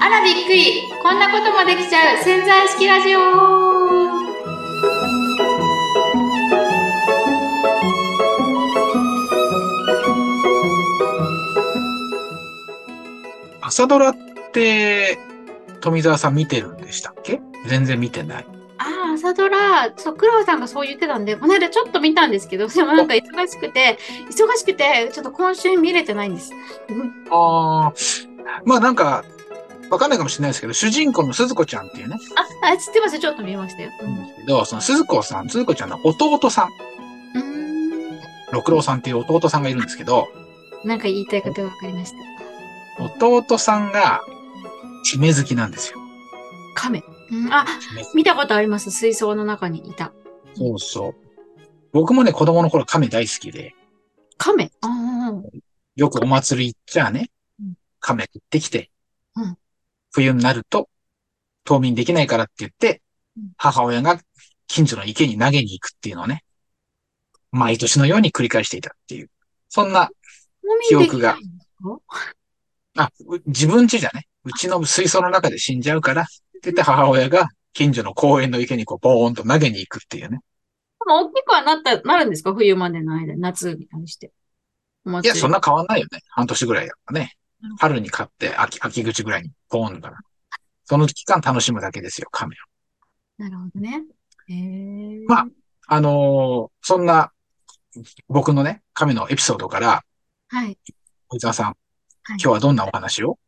あらびっくり。こんなこともできちゃう。潜在意識ラジオ。朝ドラって、富澤さん見てるんでしたっけ？全然見てない。朝ドラ、そう、黒田さんがそう言ってたんで、この間ちょっと見たんですけど、でもなんか忙しくて、忙しくて、ちょっと今週見れてないんです。ああ、まあなんか、わかんないかもしれないですけど、主人公の鈴子ちゃんっていうね、あ、あ、知ってますちょっと見ましたよ。けど、その鈴子さん、鈴子ちゃんの弟さん、うーん。六郎さんっていう弟さんがいるんですけど、なんか言いたいことが分かりました。弟さんが、地名好きなんですよ。亀。うん、あ、見たことあります。水槽の中にいた。そうそう。僕もね、子供の頃亀大好きで、亀？よくお祭り行っちゃあね。うん、亀食ってきて。うん、冬になると、冬眠できないからって言ってうん、母親が近所の池に投げに行くっていうのをね、毎年のように繰り返していたっていう。そんな、記憶が。あ、う自分家じゃね、うちの水槽の中で死んじゃうから、言って母親が近所の公園の池にこう、ボーンと投げに行くっていうね。でも大きくはなった、なるんですか？冬までの間、夏に対して。おいや、そんな変わんないよね。半年ぐらいやっぱね。春に買って、秋、秋口ぐらいにポーンから。その期間楽しむだけですよ、亀を。なるほどね。へえ。まああのーそんな、僕のね、亀のエピソードから、はい。小沢さん、はい今日はどんなお話を？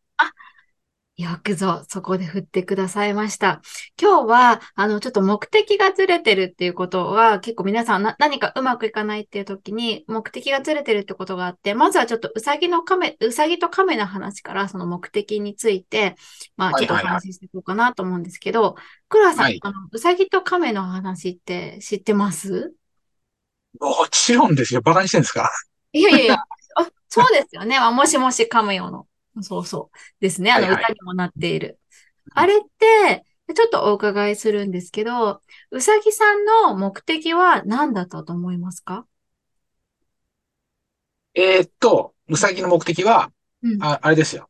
よくぞ、そこで振ってくださいました。今日は、あの、ちょっと目的がずれてるっていうことは、結構皆さんな何かうまくいかないっていう時に、目的がずれてるってことがあって、まずはちょっとうさぎの亀、うさぎと亀の話から、その目的について、まあ、ちょっとお話ししていこうかなと思うんですけど、黒田さん、はいあの、うさぎと亀の話って知ってます？もちろんですよ。バカにしてるんですか？いやいやいや、あ、そうですよね。まあ、もしもし噛むようの。そうそう。ですね。あの、はいはい歌にもなっている。あれって、ちょっとお伺いするんですけど、うさぎさんの目的は何だったと思いますか？えーっと、うさぎの目的は、うん。ああれですよ。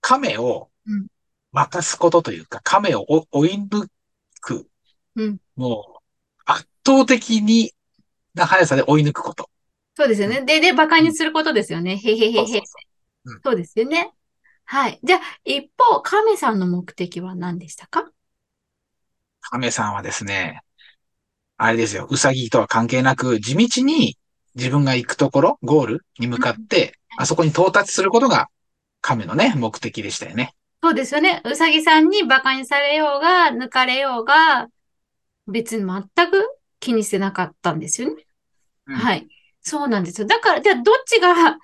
亀をうん渡すことというか、亀を追追い抜く。うんもう、圧倒的にな速さで追い抜くこと。そうですよね。で、で、馬鹿にすることですよね。へへへへ。そうですよね。はい。じゃあ、一方、亀さんの目的は何でしたか？亀さんはですね、あれですよ。うさぎとは関係なく、地道に自分が行くところ、ゴールに向かって、あそこに到達することが亀のね、目的でしたよね。そうですよね。うさぎさんに馬鹿にされようが、抜かれようが、別に全く気にしてなかったんですよね。うんはい。そうなんですよ。だから、じゃあ、どっちが、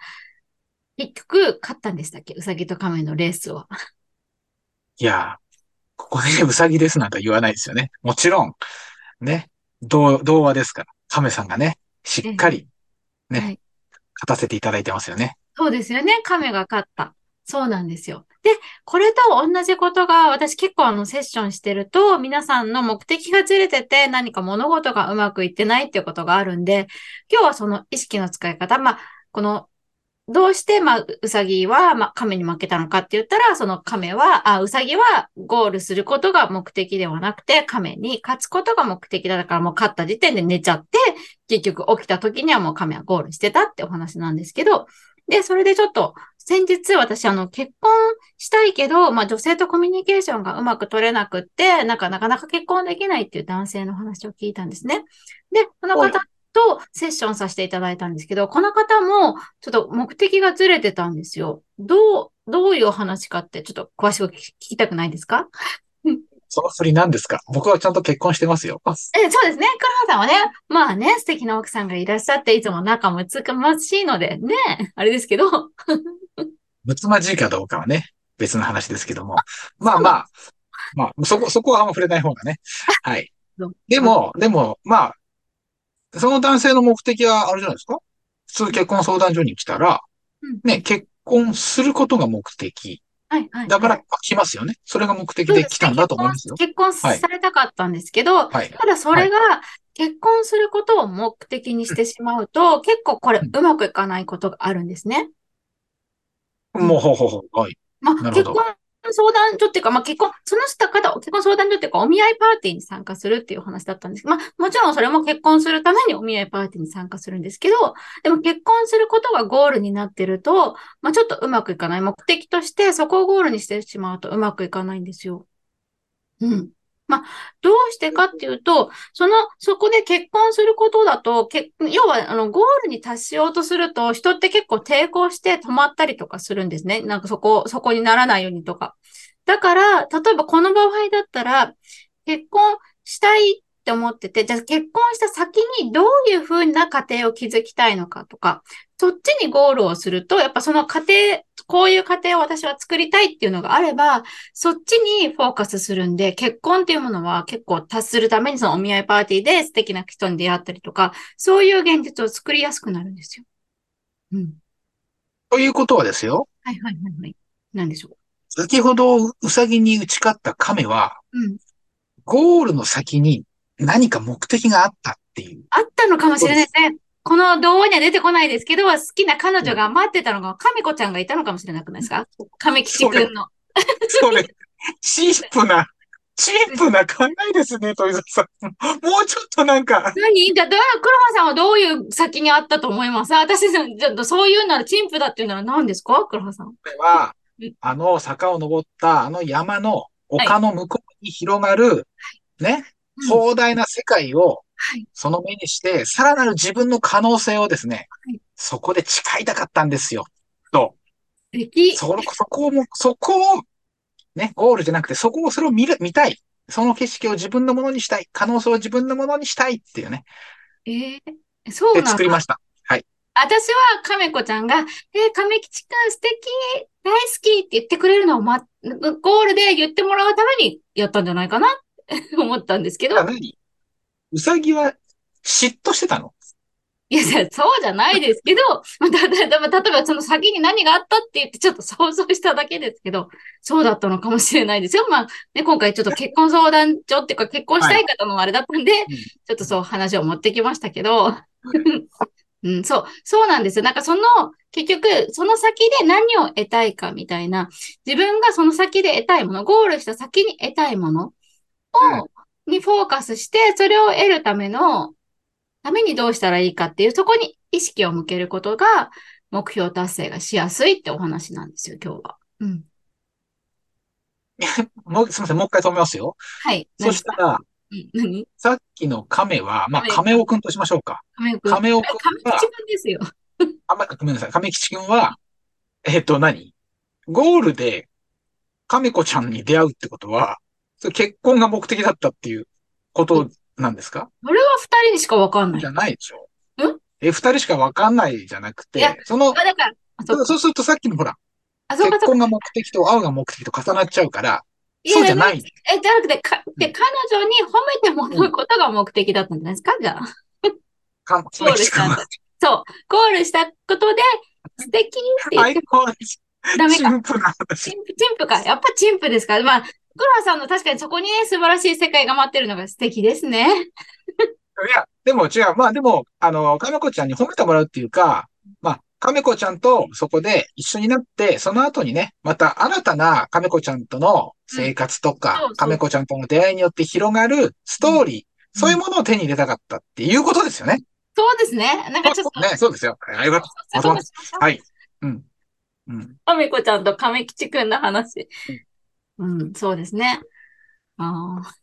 結局、勝ったんでしたっけ？うさぎと亀のレースは。いやー、ここでうさぎですなんか言わないですよね。もちろん、ね、童童話ですから、亀さんがね、しっかりねはい。勝たせていただいてますよね。そうですよね。亀が勝った。そうなんですよ。で、これと同じことが、私結構あのセッションしてると、皆さんの目的がずれてて、何か物事がうまくいってないっていうことがあるんで、今日はその意識の使い方、まあ、この、どうして、まあ、うさぎは、まあ、亀に負けたのかって言ったら、その亀は、あ、うさぎはゴールすることが目的ではなくて、亀に勝つことが目的だから、もう勝った時点で寝ちゃって、結局起きた時にはもう亀はゴールしてたってお話なんですけど、で、それでちょっと、先日私、あの、結婚したいけど、まあ女性とコミュニケーションがうまく取れなくって、なんかなかなか結婚できないっていう男性の話を聞いたんですね。で、この方とセッションさせていただいたんですけど、この方もちょっと目的がずれてたんですよ。どう、どういうお話かってちょっと詳しく聞き聞きたくないですか？その振り何ですか？僕はちゃんと結婚してますよ。え、そうですね。黒原さんはね、まあね、素敵な奥さんがいらっしゃって、いつも仲むつましいので、ね、あれですけど、むつまじいかどうかはね、別の話ですけども。まあまあ、まあ、そこ、そこはあんま触れない方がね。はい。でも、でも、まあ、その男性の目的はあれじゃないですか？普通結婚相談所に来たら、うんね、結婚することが目的。はい、はい。だから来ますよね。それが目的で来たんだと思いますよ。結婚結婚されたかったんですけど、はい。ただそれが結婚することを目的にしてしまうと、結構これうまくいかないことがあるんですね。もう、ほうほうほう。はい。まあ、結婚相談所っていうか、まあ、結婚、その人方、結婚相談所っていうか、お見合いパーティーに参加するっていう話だったんですけど、まあ、もちろんそれも結婚するためにお見合いパーティーに参加するんですけど、でも結婚することがゴールになってると、まあ、ちょっとうまくいかない。目的としてそこをゴールにしてしまうとうまくいかないんですよ。うん。まあ、どうしてかっていうと、その、そこで結婚することだと、け要は、あの、ゴールに達しようとすると、人って結構抵抗して止まったりとかするんですね。なんかそこ、そこにならないようにとか。だから、例えばこの場合だったら、結婚したいって思ってて、じゃあ結婚した先にどういうふうな家庭を築きたいのかとか、そっちにゴールをすると、やっぱその家庭、こういう家庭を私は作りたいっていうのがあれば、そっちにフォーカスするんで、結婚っていうものは結構達するためにそのお見合いパーティーで素敵な人に出会ったりとか、そういう現実を作りやすくなるんですよ。うん。ということはですよ。はいはいはいはい。何でしょう。先ほどうさぎに打ち勝った亀は、うん、ゴールの先に何か目的があったっていう。あったのかもしれないですね。この動画には出てこないですけど、好きな彼女が待ってたのが、亀子ちゃんがいたのかもしれなくないですか？亀吉くんの。それ、チープな、チープな考えですね、トイザさん。もうちょっとなんか。何？じゃあ、黒羽さんはどういう先にあったと思います？私、ちょっとそういうなら、チンプだっていうなら何ですか？黒羽さん。これは、あの坂を登ったあの山の丘の向こうに広がる、はい、ね、壮大な世界を、その目にして、さらなる自分の可能性をですね、はい、そこで誓いたかったんですよ。と。そこ、そこも、そこを、ね、ゴールじゃなくて、そこを、それを見る、見たい。その景色を自分のものにしたい。可能性を自分のものにしたいっていうね。ええー、そうなんで作りました。はい。私は亀子ちゃんが、えー、亀吉くん素敵大好きって言ってくれるのをま、ゴールで言ってもらうためにやったんじゃないかなって 思ったんですけど。何？うさぎは嫉妬してたの？いや、そうじゃないですけど、例えばその先に何があったって言ってちょっと想像しただけですけど、そうだったのかもしれないですよ。まあ、ね、今回ちょっと結婚相談所っていうか結婚したい方のあれだったんで、はい、ちょっとそう話を持ってきましたけど、うん、そう、そうなんですよ。なんかその、結局、その先で何を得たいかみたいな、自分がその先で得たいもの、ゴールした先に得たいものを、うん、にフォーカスして、それを得るための、ためにどうしたらいいかっていう、そこに意識を向けることが、目標達成がしやすいってお話なんですよ、今日は。うん。もう、すみません、もう一回止めますよ。はい。そしたら、何さっきの亀は、まあ、亀尾くんとしましょうか。亀尾くん。亀尾くんは。亀吉くんですよ。あ、ま、ごめんなさい。亀吉くんは、えっ、ー、と何、ゴールで亀子ちゃんに出会うってことは、それ結婚が目的だったっていうことなんですか？それは二人にしかわかんない。じゃないでしょ。ん？え、二人しかわかんないじゃなくて、その、だからそうするとさっきのほら、結婚が目的と会うが目的と重なっちゃうから、そうじゃない。え、じゃなくて、か、で、彼女に褒めてもらうことが目的だったんじゃないですか、じゃあ。か、ゴールしたそう。ゴールしたことで、素敵って言って。ダメか。チンプ、チンプか。やっぱチンプですか？まあ、グラさんの確かにそこにね、素晴らしい世界が待ってるのが素敵ですね。いや、でも違う。まあでも、あの、かめこちゃんに褒めてもらうっていうか、まあ、亀子ちゃんとそこで一緒になって、その後にね、また新たな亀子ちゃんとの生活とか、亀子ちゃんとの出会いによって広がるストーリー、うん、そういうものを手に入れたかったっていうことですよね。そうですね。なんかちょっと。ね、そうですよ。あよかった。はい。うん。うん。亀子ちゃんと亀吉くんの話。うん、うん、そうですね。ああ。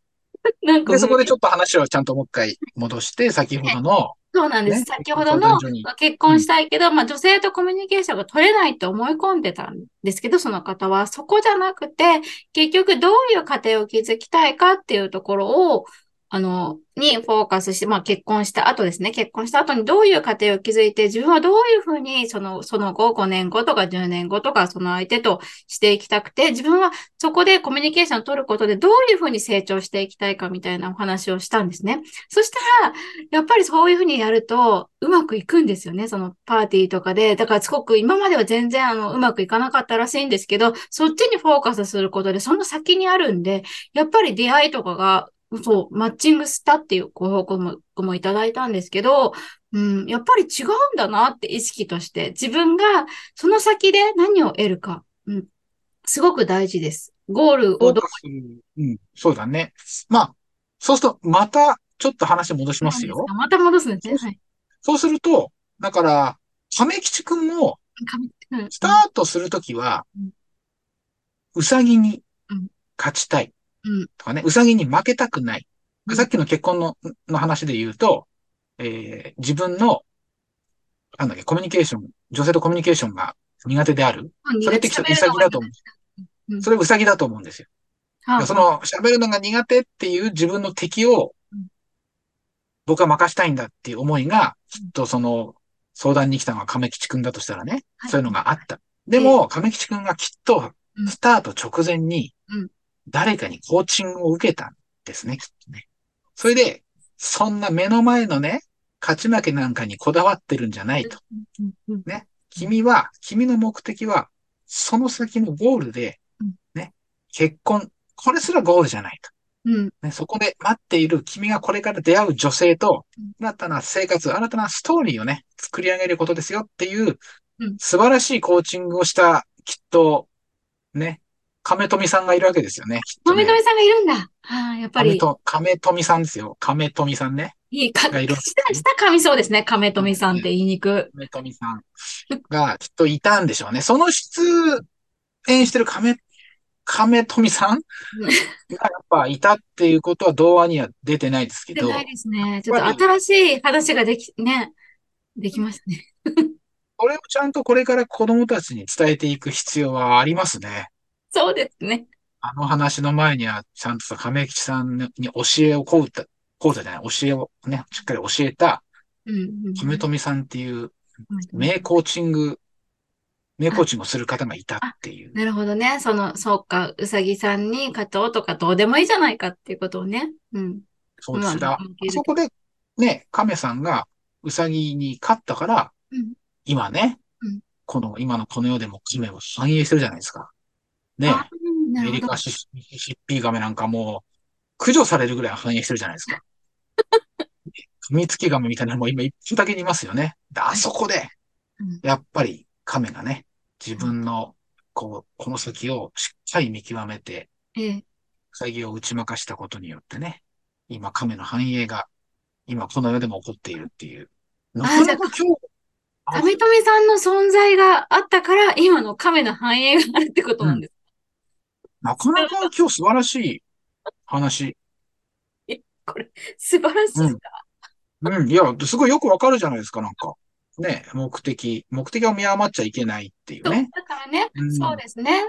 なんか。で、そこでちょっと話をちゃんともう一回戻して、先ほどの、そうなんです。ね、先ほどの結婚したいけど、うん、まあ女性とコミュニケーションが取れないと思い込んでたんですけど、その方は、そこじゃなくて、結局どういう家庭を築きたいかっていうところを、あの、にフォーカスして、まあ結婚した後ですね。結婚した後にどういう家庭を築いて、自分はどういうふうに、その、その後、5年後とか10年後とか、その相手としていきたくて、自分はそこでコミュニケーションを取ることで、どういうふうに成長していきたいかみたいなお話をしたんですね。そしたら、やっぱりそういうふうにやると、うまくいくんですよね。そのパーティーとかで。だからすごく今までは全然あの、うまくいかなかったらしいんですけど、そっちにフォーカスすることで、その先にあるんで、やっぱり出会いとかがそう、マッチングしたっていうご報告ももいただいたんですけど、うん、やっぱり違うんだなって意識として、自分がその先で何を得るか、うん、すごく大事です。ゴールをどこに。うん、そうだね。まあ、そうすると、また、ちょっと話戻しますよ。また戻すんですね。はい。そうすると、だから、亀吉くんも、スタートするときは、うさぎに勝ちたい。とかね、うさぎに負けたくない。さっきの結婚のの話で言うと、えー、自分の、なんだっけ、コミュニケーション、女性とコミュニケーションが苦手である。それってきっとうさぎだと思う。それうさぎだと思うんですよ。その喋るのが苦手っていう自分の敵を僕は任したいんだっていう思いが、きっとその相談に来たのは亀吉くんだとしたらね、そういうのがあった。でも、亀吉くんがきっとスタート直前に誰かにコーチングを受けたんですね、きっとね。それで、そんな目の前のね、勝ち負けなんかにこだわってるんじゃないと。ね。君は、君の目的は、その先のゴールで、ね、結婚、これすらゴールじゃないと。うんね、そこで待っている君がこれから出会う女性と、新たな生活、新たなストーリーをね、作り上げることですよっていう、素晴らしいコーチングをした、きっと、ね、亀富さんがいるわけですよね。ね亀富さんがいるんだ。はあ、やっぱり。亀富さんですよ。亀富さんね。いいか、がいる、下、下噛みそうですね。亀富さんって言いにく。亀富さんがきっといたんでしょうね。その出演してる亀亀富さんがやっぱいたっていうことは童話には出てないですけど。出ないですね。ちょっと新しい話ができ、ね、できましたね。これをちゃんとこれから子供たちに伝えていく必要はありますね。そうですね。あの話の前には、ちゃんとさ、亀吉さんに教えをこうた、講座じゃない、教えをね、しっかり教えた、亀富さんっていう、名コーチング名コーチングをする方がいたっていう。なるほどね。その、そうか、うさぎさんに勝とうとかどうでもいいじゃないかっていうことをね。うん。そうですだ。そこで、ね、亀さんがうさぎに勝ったから、うん、今ね、うん、この、今のこの世でも亀を繁栄してるじゃないですか。ね。アメリカシシッピー亀なんかもう、駆除されるぐらい繁栄してるじゃないですか。噛みつき亀みたいなのも今一分だけにいますよね。あそこで、やっぱり亀がね、自分の、こう、この先をしっかり見極めて、ええ。詐欺を打ち負かしたことによってね、今亀の繁栄が、今この世でも起こっているっていう。なかなか今日、亀富さんの存在があったから、今の亀の繁栄があるってことなんです、うん、なかなか今日素晴らしい話。え、これ、素晴らしいですか、うん、うん、いや、すごいよくわかるじゃないですか、なんか。ね、目的、目的を見誤っちゃいけないっていうね。だからね、うん、そうですね。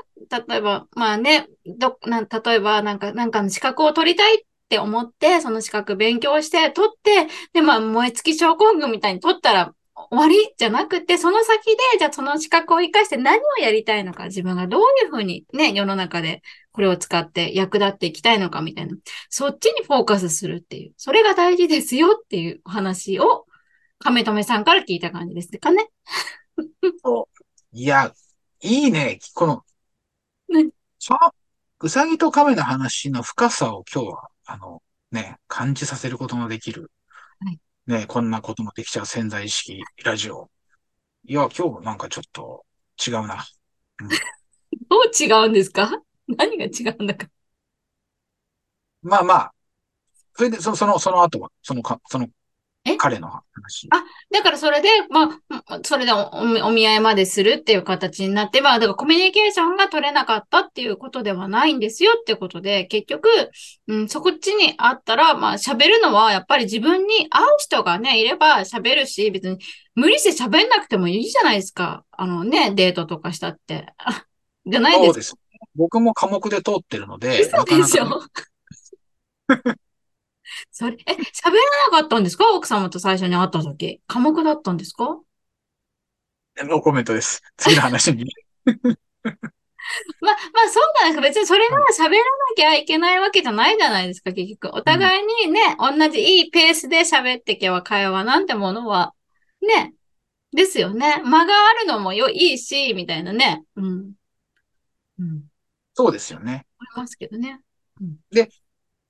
例えば、まあね、ど、な例えば、なんか、なんかの資格を取りたいって思って、その資格勉強して、取って、で、まあ、燃え尽き症候群みたいに取ったら終わりじゃなくて、その先で、じゃあその資格を活かして何をやりたいのか、自分がどういうふうにね、世の中でこれを使って役立っていきたいのかみたいな。そっちにフォーカスするっていう。それが大事ですよっていう話を亀止さんから聞いた感じですかね。そう。いや、いいね。この、ね、うさぎと亀の話の深さを今日は、あの、ね、感じさせることのできる。はい、ね、こんなこともできちゃう潜在意識ラジオ。いや、今日なんかちょっと違うな。うん、どう違うんですか？何が違うんだか。まあまあ、それで、その、その後は、そのか、その彼の話。あ、だからそれで、まあ、それでお見合いまでするっていう形になって、まあ、だからコミュニケーションが取れなかったっていうことではないんですよってことで、結局、うん、そこっちにあったら、まあ、喋るのはやっぱり自分に会う人がね、いれば喋るし、別に無理して喋んなくてもいいじゃないですか。あのね、デートとかしたって。じゃないですか。そうです。僕も科目で通ってるので。嘘でしょ？それ、え、喋らなかったんですか？奥様と最初に会った時。科目だったんですか？ノーコメントです。次の話に。まあ、まあそうなんです別にそれが喋らなきゃいけないわけじゃないじゃないですか、結局。お互いにね、うん、同じいいペースで喋ってけば会話なんてものは、ね、ですよね。間があるのもよ、いいし、みたいなね。うん。うん。そうですよね。ありますけどね。うん、で、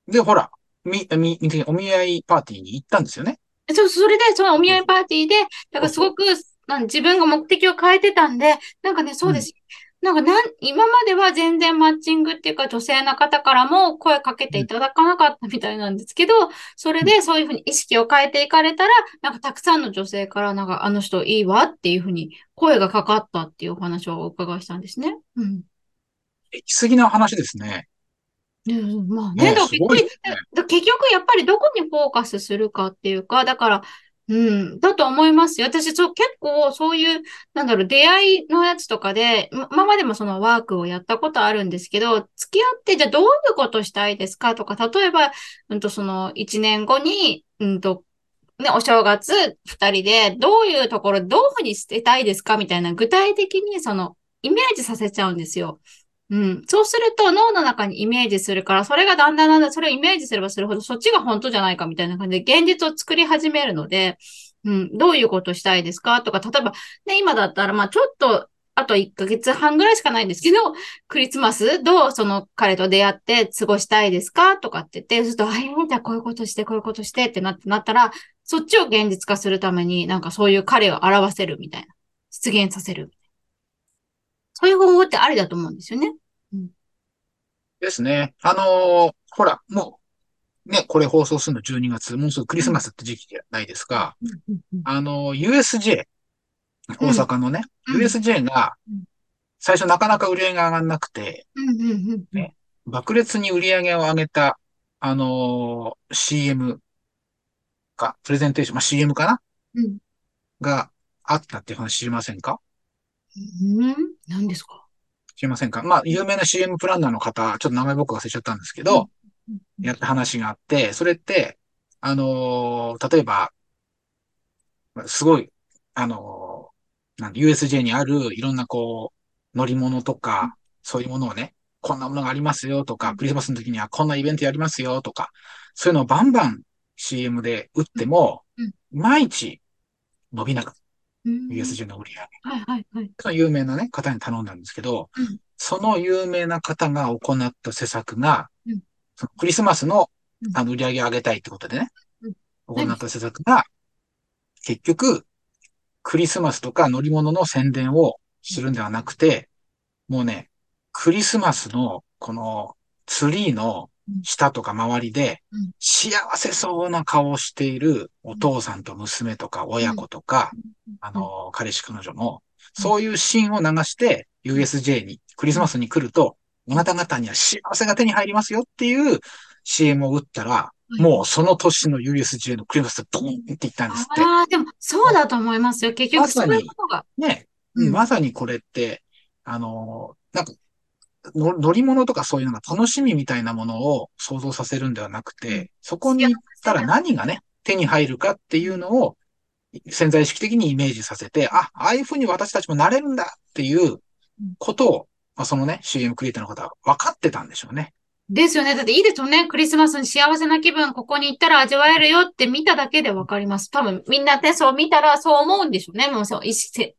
で、ほら、み、み、お見合いパーティーに行ったんですよね？そう、それで、そのお見合いパーティーで、だからすごく、なん自分が目的を変えてたんで、なんかね、そうです。うん、なんかなん、今までは全然マッチングっていうか女性の方からも声かけていただかなかったみたいなんですけど、それでそういうふうに意識を変えていかれたら、なんかたくさんの女性からなんかあの人いいわっていうふうに声がかかったっていうお話をお伺いしたんですね。うん。行き過ぎな話ですね。うん、まあね、だ結局、ね、結局やっぱりどこにフォーカスするかっていうか、だから、うん、だと思いますよ。私、そう、結構そういう、なんだろう、出会いのやつとかで、ま、ままでもそのワークをやったことあるんですけど、付き合って、じゃあどういうことしたいですかとか、例えば、うんと、その、一年後に、うんと、ね、お正月、二人で、どういうところ、どういうふうに捨てたいですかみたいな、具体的に、その、イメージさせちゃうんですよ。うん。そうすると脳の中にイメージするから、それがだんだんだんだんそれをイメージすればするほど、そっちが本当じゃないかみたいな感じで現実を作り始めるので、うん、どういうことしたいですかとか、例えば、ね、今だったら、まあちょっと、あと1ヶ月半ぐらいしかないんですけど、クリスマスどうその彼と出会って過ごしたいですかとかって言って、そうすると、あ、えじゃあこういうことして、こういうことしてってなってなったら、そっちを現実化するために、なんかそういう彼を表せるみたいな。出現させる。そういう方法ってありだと思うんですよね。うん、ですね。あのー、ほら、もう、ね、これ放送するの12月、もうすぐクリスマスって時期じゃないですか。あのー、USJ、大阪のね、うん、USJ が、最初なかなか売り上げが上がんなくて、ね、爆裂に売り上げを上げた、あのー、CM か、プレゼンテーション、まあ、CM かな、うん、があったっていう話知りませんか？うん何ですか？知りませんか？まあ、有名な CM プランナーの方、ちょっと名前僕忘れちゃったんですけど、やった話があって、それって、あのー、例えば、すごい、あのー、なん USJ にあるいろんなこう、乗り物とか、そういうものをね、こんなものがありますよとか、クリスマスの時にはこんなイベントやりますよとか、そういうのをバンバン CM で打っても、いまいち伸びなかった。USJ の売り上げ。はいはいはい。有名なね、方に頼んだんですけど、うん、その有名な方が行った施策が、うん、そのクリスマスのあの売り上げを上げたいってことでね、うん、行った施策が、結局、クリスマスとか乗り物の宣伝をするんではなくて、もうね、クリスマスのこのツリーの下とか周りで、幸せそうな顔をしているお父さんと娘とか親子とか、あの、彼氏彼女の、そういうシーンを流して、USJ に、クリスマスに来ると、あなた方には幸せが手に入りますよっていう CM を打ったら、もうその年の USJ のクリスマスドーンって言ったんですって。ああ、でもそうだと思いますよ。結局そういうことが。ね、うん、まさにこれって、あの、なんか乗り物とかそういうのが楽しみみたいなものを想像させるんではなくて、そこに行ったら何がね、手に入るかっていうのを潜在意識的にイメージさせて、あ、ああいうふうに私たちもなれるんだっていうことを、まあ、そのね、CM クリエイターの方は分かってたんでしょうね。ですよね。だっていいですよね。クリスマスに幸せな気分、ここに行ったら味わえるよって見ただけで分かります。多分みんなね、そう見たらそう思うんでしょうね。もうそう、意識、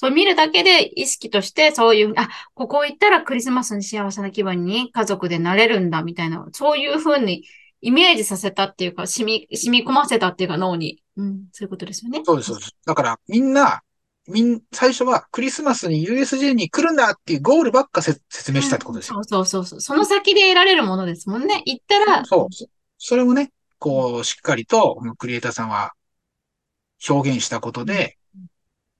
そう見るだけで意識としてそういう、あ、ここ行ったらクリスマスに幸せな気分に家族でなれるんだみたいな、そういうふうにイメージさせたっていうか、染み、染み込ませたっていうか脳に。うん、そういうことですよね。そうです、そうです。だからみんな、みん、最初はクリスマスに USJ に来るんだっていうゴールばっか説明したってことですよ、うん、そうそうそう。その先で得られるものですもんね。行ったら。そう。それをね、こう、しっかりと、クリエイターさんは表現したことで、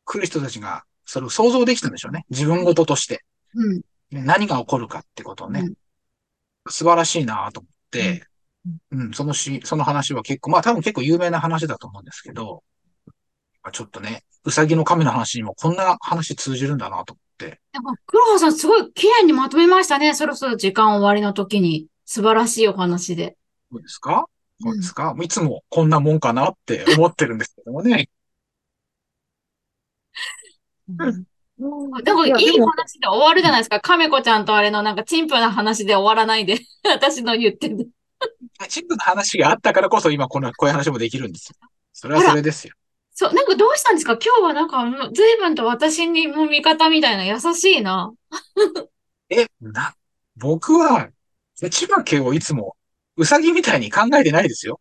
来る人たちがそれを想像できたんでしょうね。自分事として。うん、何が起こるかってことをね。うん、素晴らしいなと思って、うん、うん、そのし、その話は結構、まあ多分結構有名な話だと思うんですけど、ちょっとね、うさぎの神の話にもこんな話通じるんだなと思って。やっぱ黒羽さんすごい綺麗にまとめましたね。そろそろ時間終わりの時に。素晴らしいお話で。そうですか？そうですか、うん、いつもこんなもんかなって思ってるんですけどもね。でもいい話で終わるじゃないですか。亀子ちゃんとあれのなんか陳腐な話で終わらないで。私の言ってる。陳腐な話があったからこそ今この、こういう話もできるんですよ。それはそれですよ。そう、なんかどうしたんですか？今日はなんか、随分と私にも味方みたいな優しいな。え、な、僕は、千葉家をいつもうさぎみたいに考えてないですよ。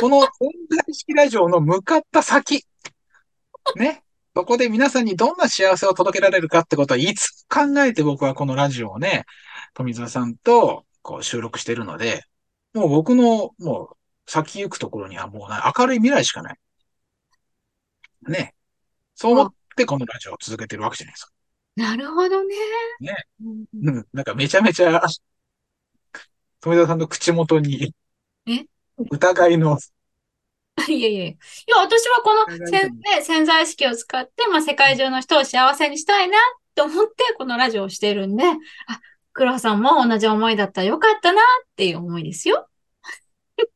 この潜在意識ラジオの向かった先、ね。そこで皆さんにどんな幸せを届けられるかってことはいつ考えて僕はこのラジオをね、富澤さんとこう収録してるので、もう僕のもう先行くところにはもう明るい未来しかない。ね。そう思ってこのラジオを続けてるわけじゃないですか。なるほどね。ね。うん。なんかめちゃめちゃ、富澤さんの口元に、え？疑いの いやいやいや。私はこの潜,、ね、潜在意識を使って、まあ、世界中の人を幸せにしたいなと思って、このラジオをしてるんで、あ、黒さんも同じ思いだったらよかったなっていう思いですよ。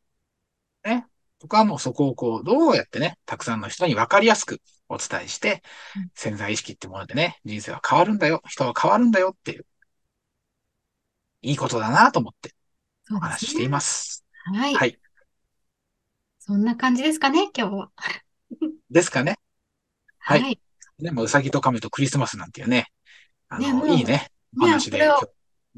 ね。僕はもうそこをこう、どうやってね、たくさんの人に分かりやすくお伝えして、潜在意識ってものでね、人生は変わるんだよ、人は変わるんだよっていう、いいことだなと思ってお話ししています。すね、はい。はい。そんな感じですかね、今日は。ですかね。はい。はい、でも、うさぎと亀とクリスマスなんていうね、あの、ね、いいね、お話で、ね、今日、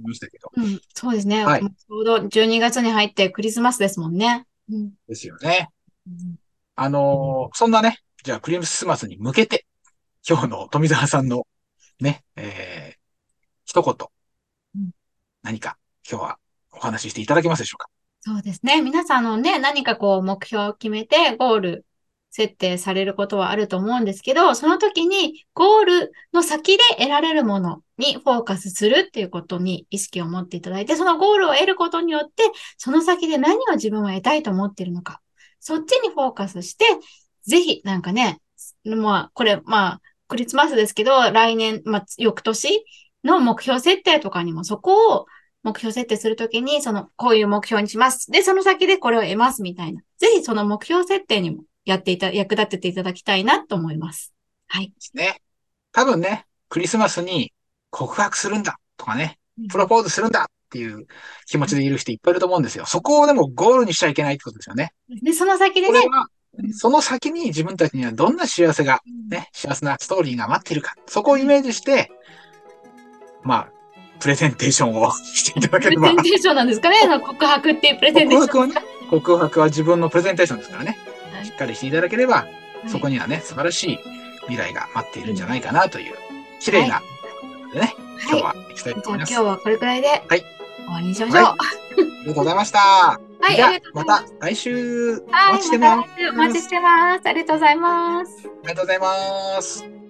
ましたけど。うん、そうですね。はい。ちょうど12月に入ってクリスマスですもんね。うん、ですよね。うん、あのー、そんなね、じゃあクリスマスに向けて、今日の富澤さんのね、えー、一言、うん、何か今日はお話ししていただけますでしょうか？そうですね。皆さんのね、何かこう目標を決めてゴール設定されることはあると思うんですけど、その時にゴールの先で得られるものにフォーカスするっていうことに意識を持っていただいて、そのゴールを得ることによって、その先で何を自分は得たいと思っているのか、そっちにフォーカスして、ぜひなんかね、まあ、これ、まあ、クリスマスですけど、来年、まあ、翌年の目標設定とかにもそこを目標設定するときに、その、こういう目標にします。で、その先でこれを得ますみたいな。ぜひその目標設定にもやっていた、役立てていただきたいなと思います。はい。ですね。多分ね、クリスマスに告白するんだとかね、プロポーズするんだっていう気持ちでいる人いっぱいいると思うんですよ。そこをでもゴールにしちゃいけないってことですよね。で、その先でね。その先に自分たちにはどんな幸せが、ね、幸せなストーリーが待っているか。そこをイメージして、まあ、プレゼンテーションをしていただければ。プレゼンテーションなんですかね告白っていうプレゼンテーション。告白はね、告白は自分のプレゼンテーションですからね。はい、しっかりしていただければ、そこにはね、素晴らしい未来が待っているんじゃないかなという、綺麗な、でね、今日は行きたいと思います。今日はこれくらいで、はい。終わりにしましょう。はい、ありがとうございました。はい、じゃあ、また来週お待ちしてます。お待ちしてます。ありがとうございます。ありがとうございます。